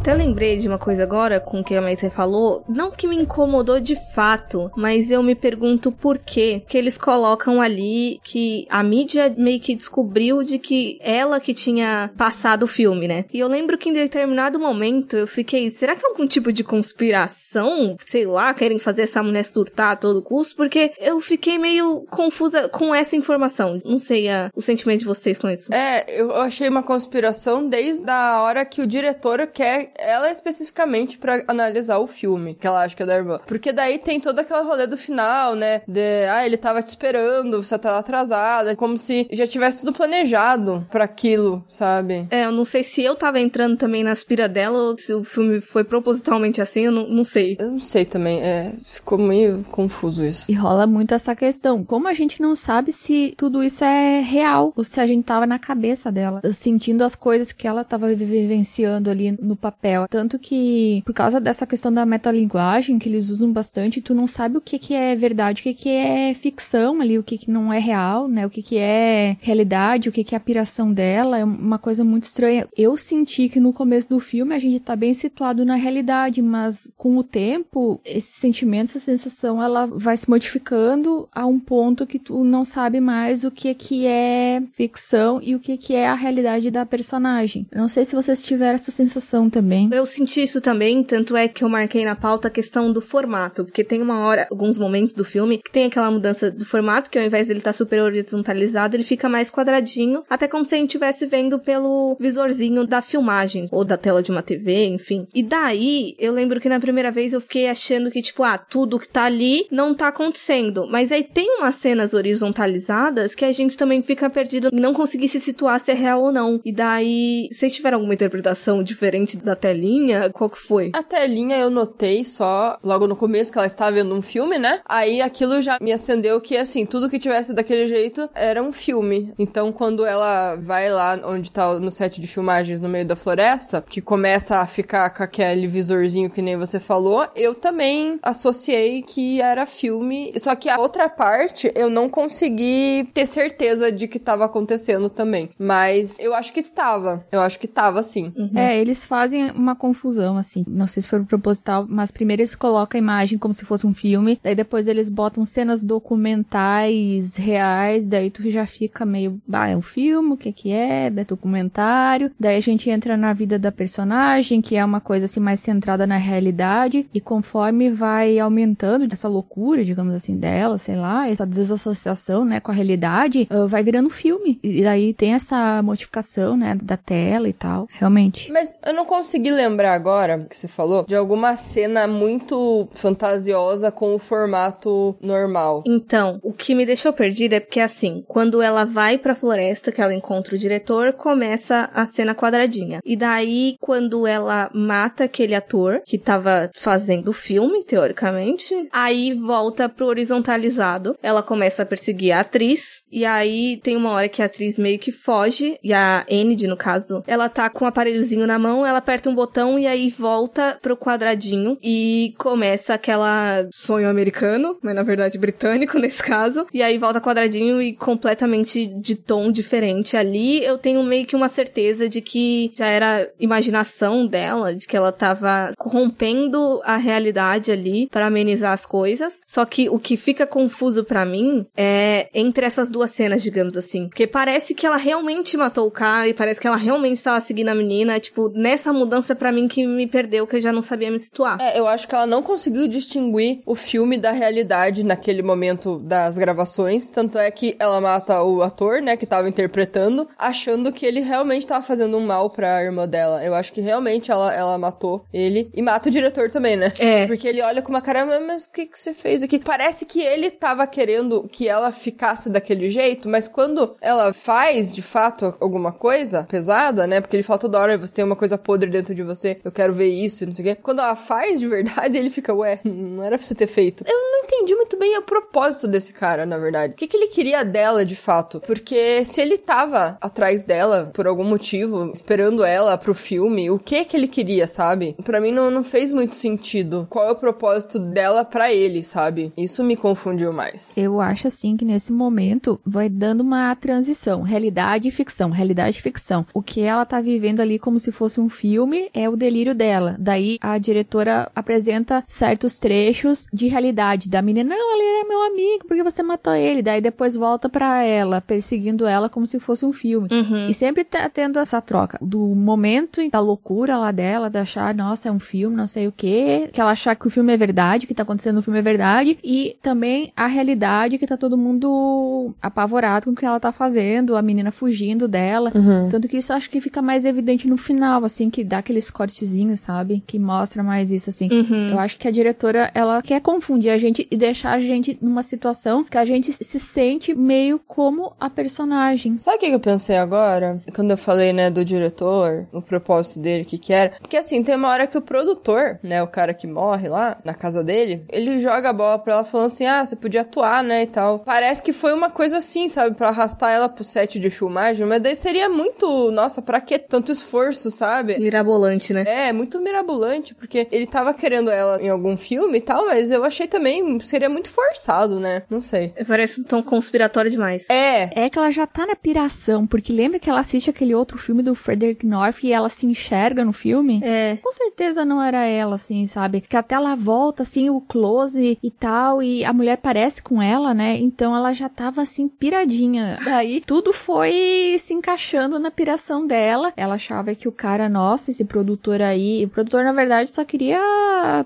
Até lembrei de uma coisa agora com o que a Maite falou, não que me incomodou de fato, mas eu me pergunto por quê que eles colocam ali que a mídia meio que descobriu de que ela que tinha passado o filme, né? E eu lembro que em determinado momento eu fiquei, será que é algum tipo de conspiração? Sei lá, querem fazer essa mulher surtar a todo custo? Porque eu fiquei meio confusa com essa informação. Não sei a, o sentimento de vocês com isso. É, eu achei uma conspiração desde a hora que o diretor quer ela especificamente para analisar o filme, que ela acha que é da irmã. Porque daí tem todo aquele rolê do final, né? De, ah, ele tava te esperando, você tá atrasada, como se já tivesse tudo planejado para aquilo, sabe? É, eu não sei se eu tava entrando também na aspira dela ou se o filme foi propositalmente assim, eu não, não sei. Eu não sei também, é, ficou meio confuso isso. E rola muito essa questão, como a gente não sabe se tudo isso é real, ou se a gente tava na cabeça dela, sentindo as coisas que ela tava vivenciando ali no papel papel. Tanto que, por causa dessa questão da metalinguagem que eles usam bastante, tu não sabe o que que é verdade, o que que é ficção ali, o que que não é real, né? O que que é realidade, o que que é a piração dela. É uma coisa muito estranha. Eu senti que no começo do filme a gente tá bem situado na realidade, mas com o tempo, esse sentimento, essa sensação, ela vai se modificando a um ponto que tu não sabe mais o que que é ficção e o que que é a realidade da personagem. Eu não sei se vocês tiveram essa sensação também também. Eu senti isso também, tanto é que eu marquei na pauta a questão do formato, porque tem uma hora, alguns momentos do filme, que tem aquela mudança do formato, que ao invés dele estar tá super horizontalizado, ele fica mais quadradinho, até como se a gente estivesse vendo pelo visorzinho da filmagem, ou da tela de uma TV, enfim. E daí, eu lembro que na primeira vez eu fiquei achando que, tipo, ah, tudo que tá ali não tá acontecendo. Mas aí tem umas cenas horizontalizadas que a gente também fica perdido e não conseguir se situar se é real ou não. E daí, se tiver alguma interpretação diferente da telinha? Qual que foi? A telinha eu notei só logo no começo que ela estava vendo um filme, né? Aí aquilo já me acendeu que, assim, tudo que tivesse daquele jeito era um filme. Então, quando ela vai lá onde tá no set de filmagens no meio da floresta, que começa a ficar com aquele visorzinho que nem você falou, eu também associei que era filme. Só que a outra parte eu não consegui ter certeza de que estava acontecendo também. Mas eu acho que estava. Eu acho que estava sim. Uhum. É, eles fazem uma confusão, assim. Não sei se foi proposital, mas primeiro eles colocam a imagem como se fosse um filme, daí depois eles botam cenas documentais reais, daí tu já fica meio, ah, é um filme, o que que é? É documentário. Daí a gente entra na vida da personagem, que é uma coisa assim mais centrada na realidade, e conforme vai aumentando essa loucura, digamos assim, dela, sei lá, essa desassociação, né, com a realidade, uh, vai virando filme. E daí tem essa modificação, né, da tela e tal, realmente. Mas eu não consigo consegui lembrar agora, que você falou, de alguma cena muito fantasiosa com o formato normal. Então, o que me deixou perdida é porque, assim, quando ela vai pra floresta, que ela encontra o diretor, começa a cena quadradinha. E daí, quando ela mata aquele ator que tava fazendo o filme, teoricamente, aí volta pro horizontalizado. Ela começa a perseguir a atriz, e aí tem uma hora que a atriz meio que foge, e a Enid, no caso, ela tá com um aparelhozinho na mão, ela aperta um botão e aí volta pro quadradinho e começa aquela sonho americano, mas na verdade britânico nesse caso. E aí volta quadradinho e completamente de tom diferente. Ali eu tenho meio que uma certeza de que já era imaginação dela, de que ela tava corrompendo a realidade ali para amenizar as coisas. Só que o que fica confuso para mim é entre essas duas cenas, digamos assim. Porque parece que ela realmente matou o cara e parece que ela realmente estava seguindo a menina. Tipo, nessa mudança para mim que me perdeu, que eu já não sabia me situar. É, eu acho que ela não conseguiu distinguir o filme da realidade naquele momento das gravações. Tanto é que ela mata o ator, né, que tava interpretando, achando que ele realmente tava fazendo um mal pra irmã dela. Eu acho que realmente ela, ela matou ele. E mata o diretor também, né? É. Porque ele olha com uma cara, "Mas- mas o que, que você fez aqui? Parece que ele tava querendo que ela ficasse daquele jeito, mas quando ela faz, de fato, alguma coisa pesada, né? Porque ele fala toda hora, você tem uma coisa podre dentro de você, eu quero ver isso, não sei o quê. Quando ela faz de verdade, ele fica, ué, não era pra você ter feito. Eu não entendi muito bem o propósito desse cara, na verdade. O que, que ele queria dela, de fato? Porque se ele tava atrás dela, por algum motivo, esperando ela pro filme, o que que ele queria, sabe? Pra mim não, não fez muito sentido. Qual é o propósito dela pra ele, sabe? Isso me confundiu mais. Eu acho assim que nesse momento vai dando uma transição, realidade e ficção, realidade e ficção. O que ela tá vivendo ali como se fosse um filme é o delírio dela. Daí a diretora apresenta certos trechos de realidade da menina, não, ele era meu amigo, porque você matou ele? Daí depois volta pra ela, perseguindo ela como se fosse um filme. Uhum. E sempre tá tendo essa troca do momento da loucura lá dela, de achar, nossa, é um filme, não sei o quê, que ela achar que o filme é verdade, o que tá acontecendo no filme é verdade, e também a realidade que tá todo mundo apavorado com o que ela tá fazendo, a menina fugindo dela. Tanto que isso acho que fica mais evidente no final, assim, que dá aqueles cortezinhos, sabe? Que mostra mais isso, assim. Uhum. Eu acho que a diretora, ela quer confundir a gente e deixar a gente numa situação que a gente se sente meio como a personagem. Sabe o que eu pensei agora? Quando eu falei, né, do diretor, o propósito dele, o que que era? Porque assim, tem uma hora que o produtor, né, o cara que morre lá na casa dele, ele joga a bola pra ela falando assim, ah, você podia atuar, né, e tal. Parece que foi uma coisa assim, sabe, pra arrastar ela pro set de filmagem, mas daí seria muito, nossa, pra que tanto esforço, sabe? Mirabolante, né? É, muito mirabolante, porque ele tava querendo ela em algum filme e tal, mas eu achei também, seria muito forçado, né? Não sei. Parece um tom conspiratório demais. É, É que ela já tá na piração, porque lembra que ela assiste aquele outro filme do Frederick North e ela se enxerga no filme? É. Com certeza não era ela, assim, sabe? Que até ela volta, assim, o close e tal, e a mulher parece com ela, né? Então ela já tava, assim, piradinha. Daí tudo foi se encaixando na piração dela. Ela achava que o cara, nossa, esse produtor aí. O produtor, na verdade, só queria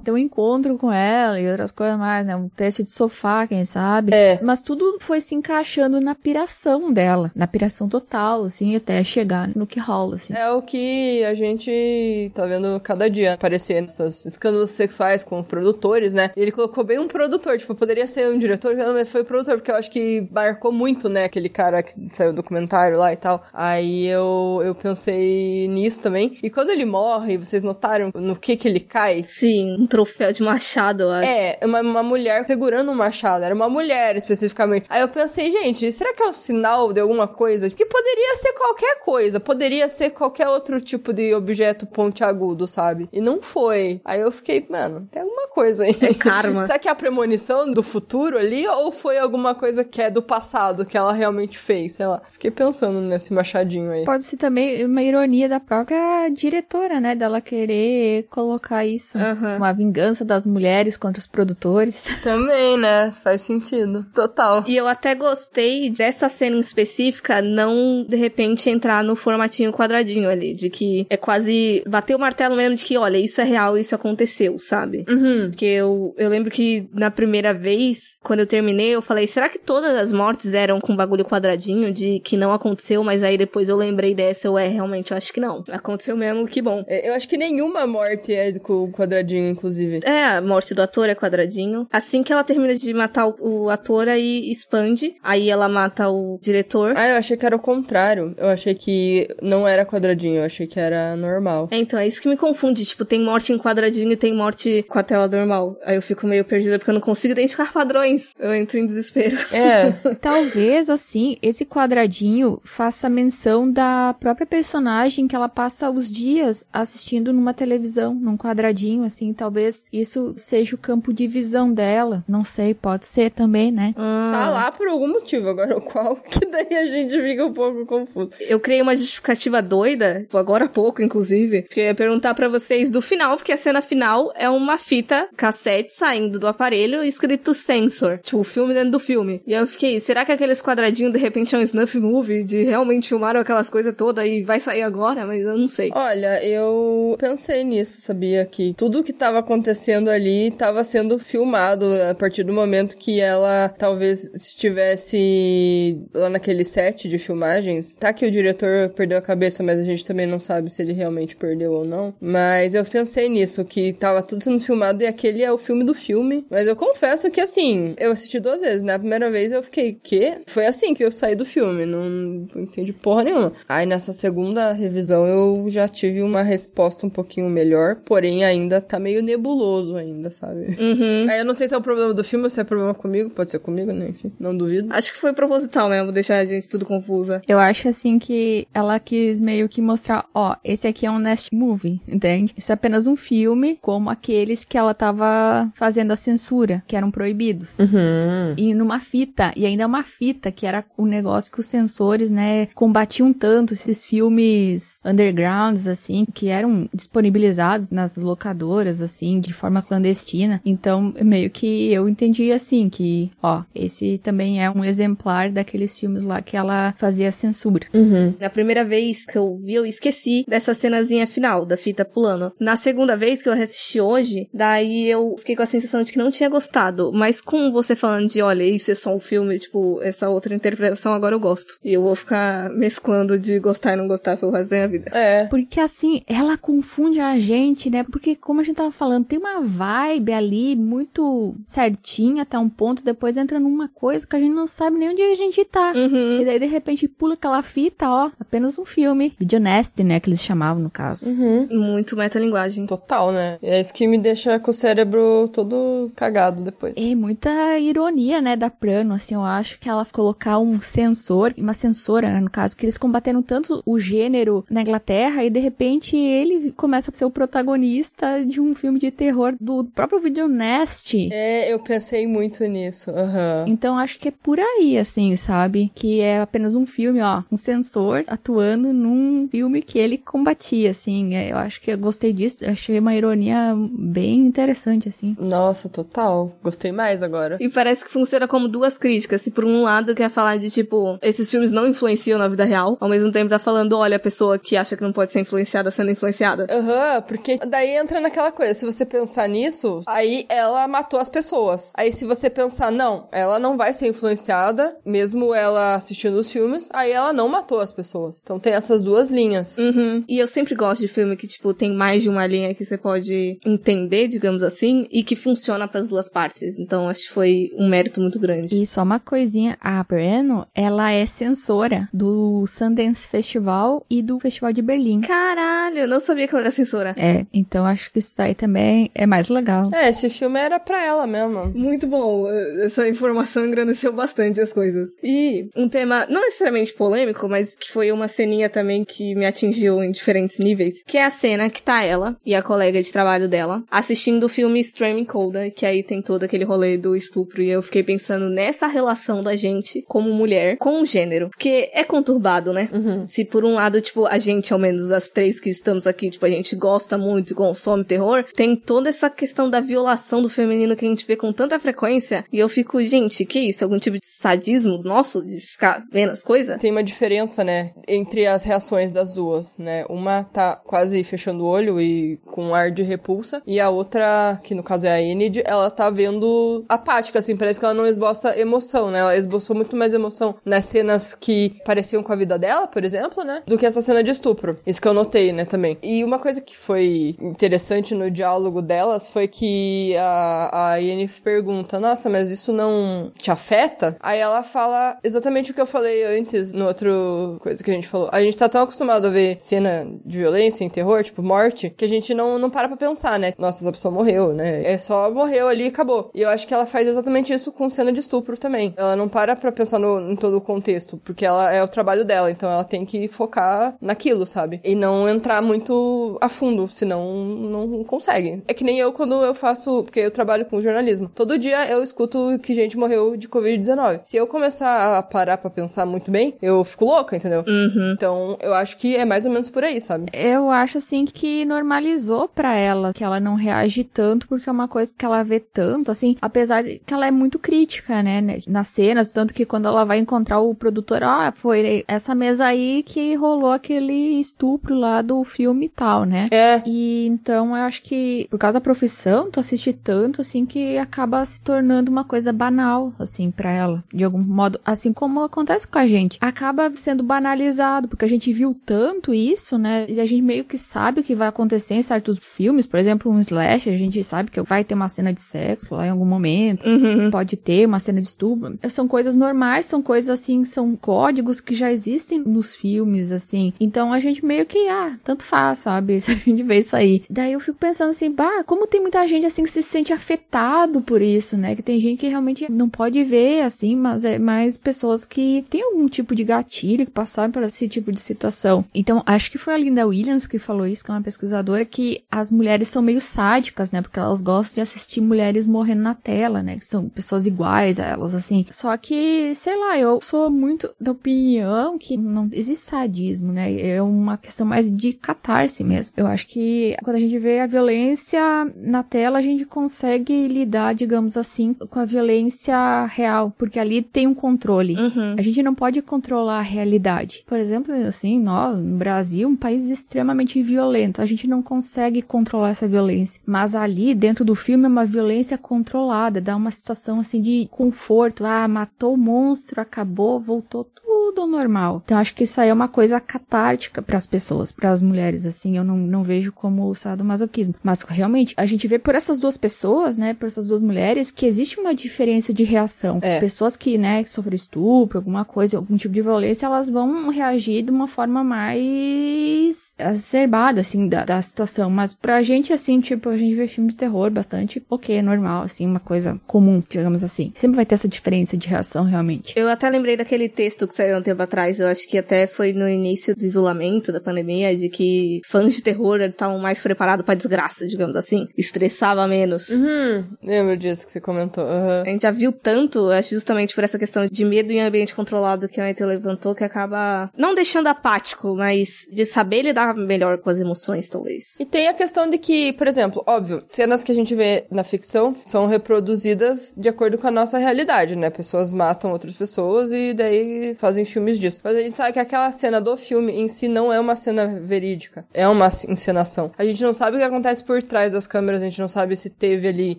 ter um encontro com ela e outras coisas mais, né? Um teste de sofá, quem sabe? É. Mas tudo foi se encaixando na piração dela. Na piração total, assim, até chegar no que rola, assim. É o que a gente tá vendo cada dia aparecer nesses escândalos sexuais com produtores, né? E ele colocou bem um produtor, tipo, poderia ser um diretor, mas foi produtor, porque eu acho que marcou muito, né? Aquele cara que saiu do documentário lá e tal. Aí eu, eu pensei nisso também. E quando ele morre, vocês notaram no que que ele cai? Sim, um troféu de machado, eu acho. É, uma, uma mulher segurando um machado. Era uma mulher, especificamente. Aí eu pensei, gente, será que é o sinal de alguma coisa? Que poderia ser qualquer coisa. Poderia ser qualquer outro tipo de objeto pontiagudo, sabe? E não foi. Aí eu fiquei, mano, tem alguma coisa aí. É karma. será que é a premonição do futuro ali? Ou foi alguma coisa que é do passado, que ela realmente fez? Sei lá. Fiquei pensando nesse machadinho aí. Pode ser também uma ironia da própria diretora, né? Dela querer colocar isso. Aham. Uma vingança das mulheres contra os produtores. Também, né? Faz sentido. Total. E eu até gostei dessa cena em específica não, de repente, entrar no formatinho quadradinho ali, de que é quase bater o martelo mesmo de que, olha, isso é real, isso aconteceu, sabe? Uhum. Porque eu, eu lembro que na primeira vez, quando eu terminei, eu falei, será que todas as mortes eram com bagulho quadradinho, de que não aconteceu, mas aí depois eu lembrei dessa, eu, é, realmente, eu acho que não. Aconteceu mesmo, que bom. É, Eu acho que nenhuma morte é com o quadradinho, inclusive. É, a morte do ator é quadradinho. Assim que ela termina de matar o, o ator, aí expande. Aí ela mata o diretor. Ah, eu achei que era o contrário. Eu achei que não era quadradinho, eu achei que era normal. É, então, é isso que me confunde. Tipo, tem morte em quadradinho e tem morte com a tela normal. Aí eu fico meio perdida porque eu não consigo identificar padrões. Eu entro em desespero. É, Talvez, assim, esse quadradinho faça menção da própria personagem que ela passa os dias pessoas assistindo numa televisão, num quadradinho, assim, talvez isso seja o campo de visão dela. Não sei, pode ser também, né? Tá lá por algum motivo, agora o qual, que daí a gente fica um pouco confuso. Eu criei uma justificativa doida, tipo, agora há pouco, inclusive, que eu ia perguntar pra vocês do final, porque a cena final é uma fita cassete saindo do aparelho escrito sensor, tipo, o filme dentro do filme. E eu fiquei, será que aqueles quadradinhos de repente é um snuff movie, de realmente filmaram aquelas coisas todas e vai sair agora? Mas eu não sei. Olha, eu pensei nisso, sabia? Que tudo que tava acontecendo ali tava sendo filmado a partir do momento que ela talvez estivesse lá naquele set de filmagens. Tá que o diretor perdeu a cabeça, mas a gente também não sabe se ele realmente perdeu ou não. Mas eu pensei nisso, que tava tudo sendo filmado e aquele é o filme do filme. Mas eu confesso que assim, eu assisti duas vezes. Na primeira vez eu fiquei, quê? Foi assim que eu saí do filme, não entendi porra nenhuma. Aí nessa segunda revisão eu já tive uma resposta um pouquinho melhor, porém ainda tá meio nebuloso ainda, sabe? Uhum. Aí eu não sei se é o problema do filme ou se é problema comigo, pode ser comigo, né? Enfim, não duvido. Acho que foi proposital mesmo, deixar a gente tudo confusa. Eu acho assim que ela quis meio que mostrar, ó, esse aqui é um nest movie, entende? Isso é apenas um filme, como aqueles que ela tava fazendo a censura, que eram proibidos. Uhum. E numa fita, e ainda uma fita, que era o negócio que os censores, né, combatiam tanto esses filmes undergrounds, assim, que eram disponibilizados nas locadoras, assim, de forma clandestina. Então, meio que eu entendi assim, que, ó, esse também é um exemplar daqueles filmes lá que ela fazia censura. Uhum. Na primeira vez que eu vi, eu esqueci dessa cenazinha final, da fita pulando. Na segunda vez que eu assisti hoje, daí eu fiquei com a sensação de que não tinha gostado. Mas com você falando de, olha, isso é só um filme, tipo, essa outra interpretação, agora eu gosto. E eu vou ficar mesclando de gostar e não gostar pelo resto da minha vida. É. Porque assim, ela confunde a gente, né? Porque, como a gente tava falando, tem uma vibe ali muito certinha até um ponto, depois entra numa coisa que a gente não sabe nem onde a gente tá. Uhum. E daí, de repente, pula aquela fita, ó, apenas um filme. Videonest, né? Que eles chamavam, no caso. Uhum. Muito metalinguagem. Total, né? E é isso que me deixa com o cérebro todo cagado depois. É muita ironia, né, da Prano, assim, eu acho que ela colocar um sensor, uma censora, né, no caso, que eles combateram tanto o gênero na Inglaterra e de repente ele começa a ser o protagonista de um filme de terror do próprio Videonest. É, eu pensei muito nisso. Aham. Então acho que é por aí, assim, sabe? Que é apenas um filme, ó, um sensor atuando num filme que ele combatia, assim. É, Eu acho que eu gostei disso, achei uma ironia bem interessante, assim. Nossa, total. Gostei mais agora. E parece que funciona como duas críticas. Se por um lado quer falar de tipo, esses filmes não influenciam na vida real, ao mesmo tempo tá falando, olha, a pessoa que acha que não pode ser influenciada sendo influenciada. Aham, porque daí entra naquela coisa, se você pensar nisso, aí ela matou as pessoas. Aí se você pensar, não, ela não vai ser influenciada, mesmo ela assistindo os filmes, aí ela não matou as pessoas. Então tem essas duas linhas. Uhum. E eu sempre gosto de filme que, tipo, tem mais de uma linha que você pode entender, digamos assim, e que funciona pras duas partes. Então acho que foi um mérito muito grande. E só uma coisinha, a Breno, ela é censora do Sundance Festival e do Festival de Berlim. Caralho, eu não sabia que ela era censora. É, então acho que isso aí também é mais legal. É, esse filme era pra ela mesmo. Muito bom, essa informação engrandeceu bastante as coisas. E um tema não necessariamente polêmico, mas que foi uma ceninha também que me atingiu em diferentes níveis, que é a cena que tá ela e a colega de trabalho dela assistindo o filme Streaming Coda, que aí tem todo aquele rolê do estupro e eu fiquei pensando nessa relação da gente como mulher com o gênero, porque é conturbado, né? Uhum. Se por um lado, tipo, a gente, ao menos as três que estamos aqui, tipo, a gente gosta muito e consome terror, tem toda essa questão da violação do feminino que a gente vê com tanta frequência, e eu fico, gente, que isso? Algum tipo de sadismo nosso de ficar vendo as coisas? Tem uma diferença, né, entre as reações das duas, né? Uma tá quase fechando o olho e com um ar de repulsa, e a outra, que no caso é a Enid, ela tá vendo apática, assim, parece que ela não esboça emoção, né? Ela esboçou muito mais emoção nas cenas que pareciam com a vida dela, por exemplo, né? Do que essa cena de estupro. Isso que eu notei, né, também. E uma coisa que foi interessante no diálogo delas foi que a, a pergunta, nossa, mas isso não te afeta? Aí ela fala exatamente o que eu falei antes no outro coisa que a gente falou. A gente tá tão acostumado a ver cena de violência em terror, tipo morte, que a gente não, não para pra pensar, né? Nossa, essa pessoa morreu, né? É só morreu ali e acabou. E eu acho que ela faz exatamente isso com cena de estupro também. Ela não para pra pensar no, em todo o contexto, porque ela é o trabalho dela, então ela tem que focar naquilo, sabe? E não entrar muito a fundo, senão não consegue. É que nem eu quando eu faço, porque eu trabalho com jornalismo. Todo dia eu escuto que gente morreu de Covid-19. Se eu começar a parar pra pensar muito bem, eu fico louca, entendeu? Uhum. Então, eu acho que é mais ou menos por aí, sabe? Eu acho assim que normalizou pra ela, que ela não reage tanto, porque é uma coisa que ela vê tanto, assim, apesar de que ela é muito crítica, né, né nas cenas, tanto que quando ela vai encontrar o produtor, ah, foi essa mesa aí que rolou aquele estupro lá do filme e tal, né? É. E então eu acho que, por causa da profissão, tu assiste tanto, assim, que acaba se tornando uma coisa banal, assim, pra ela. De algum modo, assim como acontece com a gente. Acaba sendo banalizado, porque a gente viu tanto isso, né? E a gente meio que sabe o que vai acontecer em certos filmes, por exemplo, um slash, a gente sabe que vai ter uma cena de sexo lá em algum momento, Uhum. pode ter uma cena de estupro. São coisas normais, são coisas assim, são códigos que já existem nos filmes, assim. Então a gente meio que, ah, tanto faz, sabe? Se a gente vê isso aí. Daí eu fico pensando assim, bah, como tem muita gente assim que se sente afetado por isso, né? Que tem gente que realmente não pode ver, assim, mas é mais pessoas que têm algum tipo de gatilho, que passaram por esse tipo de situação. Então, acho que foi a Linda Williams que falou isso, que é uma pesquisadora, que as mulheres são meio sádicas, né? Porque elas gostam de assistir mulheres morrendo na tela, né? Que são pessoas iguais a elas, assim. Só que, sei lá, eu sou muito da opinião que não existe sadismo, né? É uma questão mais de catarse mesmo. Eu acho que quando a gente vê a violência na tela, a gente consegue lidar, digamos assim, com a violência real, porque ali tem um controle. Uhum. A gente não pode controlar a realidade. Por exemplo, assim, nós, no Brasil, um país extremamente violento. A gente não consegue controlar essa violência. Mas ali, dentro do filme, é uma violência controlada. Dá uma situação, assim, de conforto. Ah, matou o monstro, acabou, voltou tudo ao normal. Então, acho que isso aí é uma coisa catártica para as pessoas, para as mulheres, assim. Eu não, não vejo como sadomasoquismo. Mas, realmente, a gente vê por essas duas pessoas, né, por essas duas mulheres, que existe uma diferença de reação. É. Pessoas que, né, que sofrem estupro, alguma coisa, algum tipo de violência, elas vão reagir de uma forma mais acerbada, assim, da, da situação. Mas pra gente, assim, tipo, a gente vê filme de terror bastante, ok, é normal, assim, uma coisa comum, digamos assim. Sempre vai ter essa diferença de reação, realmente. Eu até lembrei daquele texto que saiu um tempo atrás, eu acho que até foi no início do isolamento, da pandemia, de que fãs de terror estavam mais preparados pra desgraça, digamos assim. Estressava menos. Uhum. Lembro disso que você comentou. Uhum. A gente já viu tanto, acho justamente por essa questão de medo em ambiente controlado que a Aita levantou, que acaba não deixando apático, mas de saber lidar melhor com as emoções, talvez. E tem a questão de que, por exemplo, óbvio, cenas que a gente vê na ficção são reproduzidas de acordo com a nossa realidade, né? Pessoas matam outras pessoas e daí fazem filmes disso. Mas a gente sabe que aquela cena do filme em si não é uma cena verídica, é uma encenação. A gente não sabe o que acontece por trás das câmeras, a gente não sabe se teve ali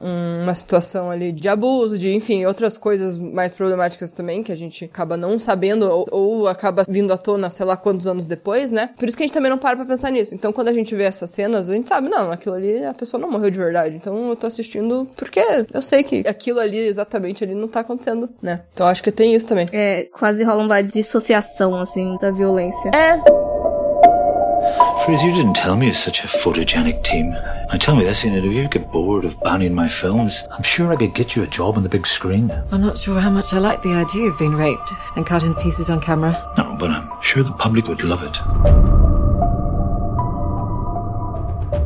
um- uma situação ali de abuso, de enfim, outras coisas mais problemáticas também que a gente acaba não sabendo ou, ou acaba vindo à tona, sei lá quantos anos depois, né? Por isso que a gente também não para pra pensar nisso. Então, quando a gente vê essas cenas, a gente sabe, não, aquilo ali a pessoa não morreu de verdade. Então, eu tô assistindo porque eu sei que aquilo ali exatamente ali não tá acontecendo, né? Então, acho que tem isso também. É, quase rola uma dissociação, assim, da violência. É, Fraser, you didn't tell me you're such a photogenic team. Now tell me this, Enid, if you get bored of banning my films, I'm sure I could get you a job on the big screen. I'm not sure how much I like the idea of being raped and cut into pieces on camera. No, but I'm sure the public would love it.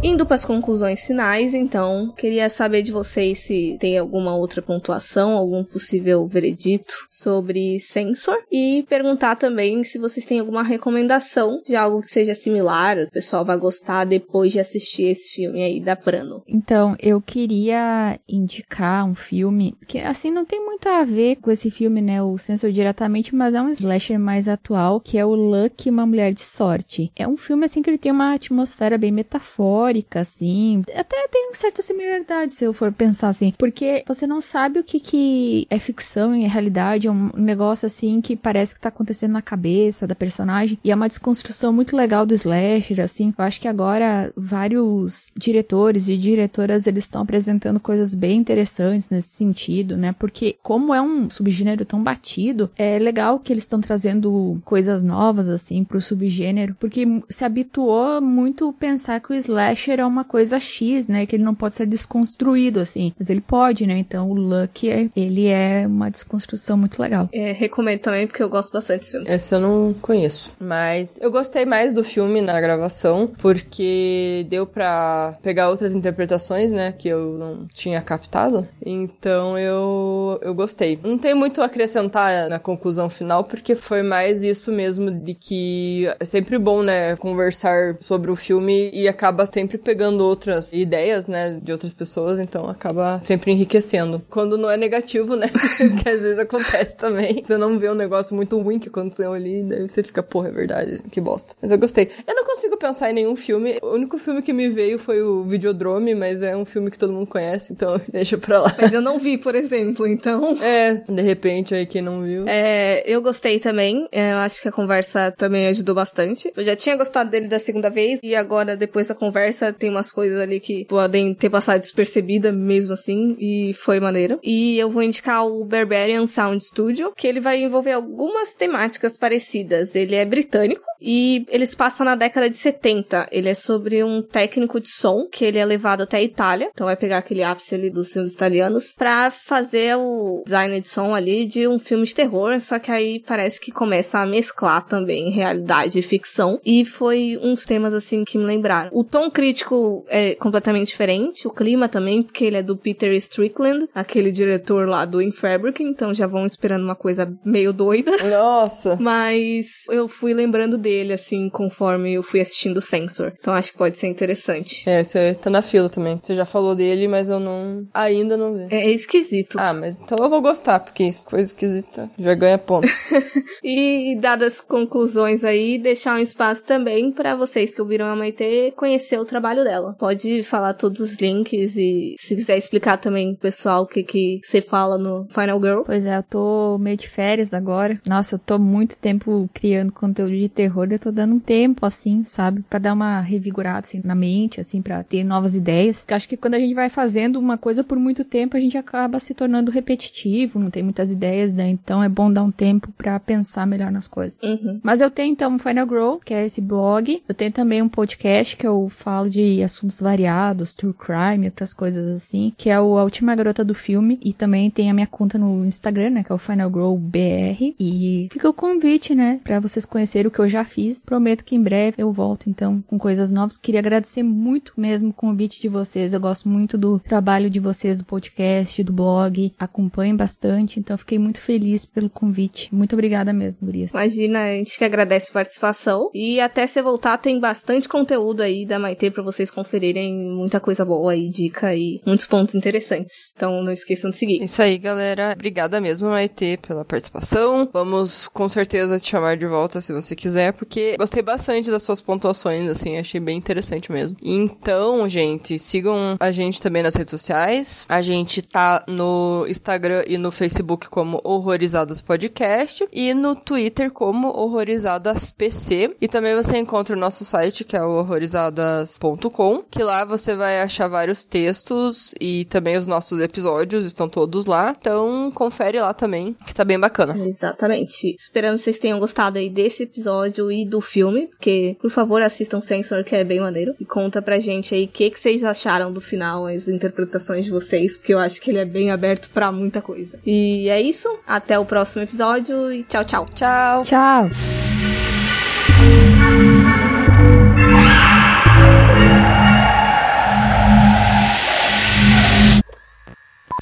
Indo para as conclusões finais, então, queria saber de vocês se tem alguma outra pontuação, algum possível veredito sobre Sensor e perguntar também se vocês têm alguma recomendação de algo que seja similar, o pessoal vai gostar depois de assistir esse filme aí da Prano. Então, eu queria indicar um filme que, assim, não tem muito a ver com esse filme, né? O Sensor diretamente, mas é um slasher mais atual, que é o Lucky, Uma Mulher de Sorte. É um filme, assim, que ele tem uma atmosfera bem metafórica, assim. Até tem certa similaridade, se eu for pensar assim. Porque você não sabe o que, que é ficção e realidade. É um negócio, assim, que parece que tá acontecendo na cabeça da personagem. E é uma desconstrução muito legal do slasher, assim. Eu acho que agora vários diretores e diretoras, eles estão apresentando coisas bem interessantes nesse sentido, né? Porque como é um subgênero tão batido, é legal que eles estão trazendo coisas novas, assim, pro subgênero. Porque se habituou muito pensar que o slasher slasher é uma coisa X, né? Que ele não pode ser desconstruído, assim. Mas ele pode, né? Então o Lucky, é, ele é uma desconstrução muito legal. É, recomendo também, porque eu gosto bastante desse filme. Esse eu não conheço. Mas eu gostei mais do filme na gravação, porque deu pra pegar outras interpretações, né? Que eu não tinha captado. Então eu, eu gostei. Não tem muito a acrescentar na conclusão final, porque foi mais isso mesmo de que é sempre bom, né? Conversar sobre o filme e acaba sempre pegando outras ideias, né? De outras pessoas, então acaba sempre enriquecendo. Quando não é negativo, né? que às vezes acontece também. Você não vê um negócio muito ruim que aconteceu ali, daí você fica, porra, é verdade, que bosta. Mas eu gostei. Eu não consigo pensar em nenhum filme. O único filme que me veio foi o Videodrome, mas é um filme que todo mundo conhece, então deixa pra lá. Mas eu não vi, por exemplo, então. É, de repente aí quem não viu. É, eu gostei também. É, eu acho que a conversa também ajudou bastante. Eu já tinha gostado dele da segunda vez e agora, depois da conversa, tem umas coisas ali que podem ter passado despercebida mesmo assim e foi maneiro. E eu vou indicar o Barbarian Sound Studio, que ele vai envolver algumas temáticas parecidas. Ele é britânico e eles passam na década de 70. Ele é sobre um técnico de som que ele é levado até a Itália. Então vai pegar aquele ápice ali dos filmes italianos pra fazer o design de som ali de um filme de terror. Só que aí parece que começa a mesclar também realidade e ficção. E foi uns temas assim que me lembraram. O tom crítico é completamente diferente. O clima também, porque ele é do Peter Strickland, aquele diretor lá do In Fabric. Então já vão esperando uma coisa meio doida. Nossa! Mas eu fui lembrando dele, assim, conforme eu fui assistindo o Sensor. Então acho que pode ser interessante. É, você tá na fila também. Você já falou dele, mas eu não. Ainda não vi. É, é esquisito. Ah, mas então eu vou gostar, porque coisa esquisita já ganha ponto. e dadas conclusões aí, deixar um espaço também para vocês que ouviram a Maite conhecer o trabalho dela. Pode falar todos os links e se quiser explicar também pro pessoal o que que você fala no Final Girl. Pois é, eu tô meio de férias agora. Nossa, eu tô muito tempo criando conteúdo de terror, eu tô dando um tempo assim, sabe, para dar uma revigorada assim na mente, assim, para ter novas ideias. Porque acho que quando a gente vai fazendo uma coisa por muito tempo, a gente acaba se tornando repetitivo, não tem muitas ideias, né? Então é bom dar um tempo para pensar melhor nas coisas. Uhum. Mas eu tenho então o Final Grow, que é esse blog. Eu tenho também um podcast que eu falo de assuntos variados, true crime, outras coisas assim, que é o A Última Garota do Filme. E também tem a minha conta no Instagram, né, que é o Final Grow BR. E fica o convite, né, para vocês conhecerem o que eu já fiz. Prometo que em breve eu volto então com coisas novas. Queria agradecer muito mesmo o convite de vocês. Eu gosto muito do trabalho de vocês do podcast, do blog. Acompanho bastante, então fiquei muito feliz pelo convite. Muito obrigada mesmo, Gurias. Imagina, a gente que agradece a participação. E até você voltar, tem bastante conteúdo aí da Maite pra vocês conferirem. Muita coisa boa aí, dica e muitos pontos interessantes. Então não esqueçam de seguir. Isso aí, galera. Obrigada mesmo, Maite, pela participação. Vamos com certeza te chamar de volta se você quiser, porque gostei bastante das suas pontuações, assim, achei bem interessante mesmo. Então, gente, sigam a gente também nas redes sociais. A gente tá no Instagram e no Facebook como Horrorizadas Podcast e no Twitter como Horrorizadas PC. E também você encontra o nosso site que é o horrorizadas.com, que lá você vai achar vários textos e também os nossos episódios estão todos lá. Então, confere lá também, que tá bem bacana. Exatamente. Esperamos que vocês tenham gostado aí desse episódio e do filme, porque, por favor, assistam Sensor, que é bem maneiro. E conta pra gente aí o que, que vocês acharam do final, as interpretações de vocês, porque eu acho que ele é bem aberto pra muita coisa. E é isso. Até o próximo episódio e tchau, tchau. Tchau! Tchau!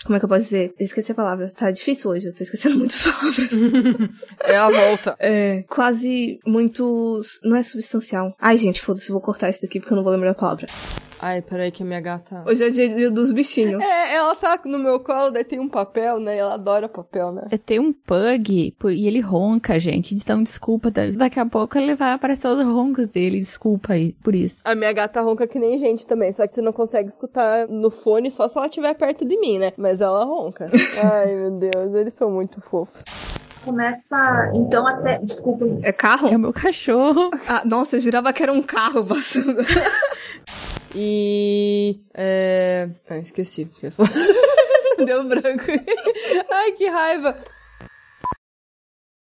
Como é que eu posso dizer? Eu esqueci a palavra. Tá difícil hoje, eu tô esquecendo muitas palavras. É a volta. é, quase muitos. Não é substancial. Ai, gente, foda-se, vou cortar isso daqui porque eu não vou lembrar a palavra. Ai, peraí que a minha gata... Hoje é dia dos bichinhos. É, ela tá no meu colo, daí tem um papel, né? Ela adora papel, né? Eu tenho um pug por- e ele ronca, gente. Então, desculpa. da- Daqui a pouco ele vai aparecer os roncos dele. Desculpa aí por isso. A minha gata ronca que nem gente também, só que você não consegue escutar no fone só se ela estiver perto de mim, né? Mas ela ronca. Ai, meu Deus, eles são muito fofos. Começa, então, até. Desculpa. É carro? É o meu cachorro. Ah, nossa, eu jurava que era um carro passando. E. É. Ah, esqueci. Deu branco. Ai, que raiva.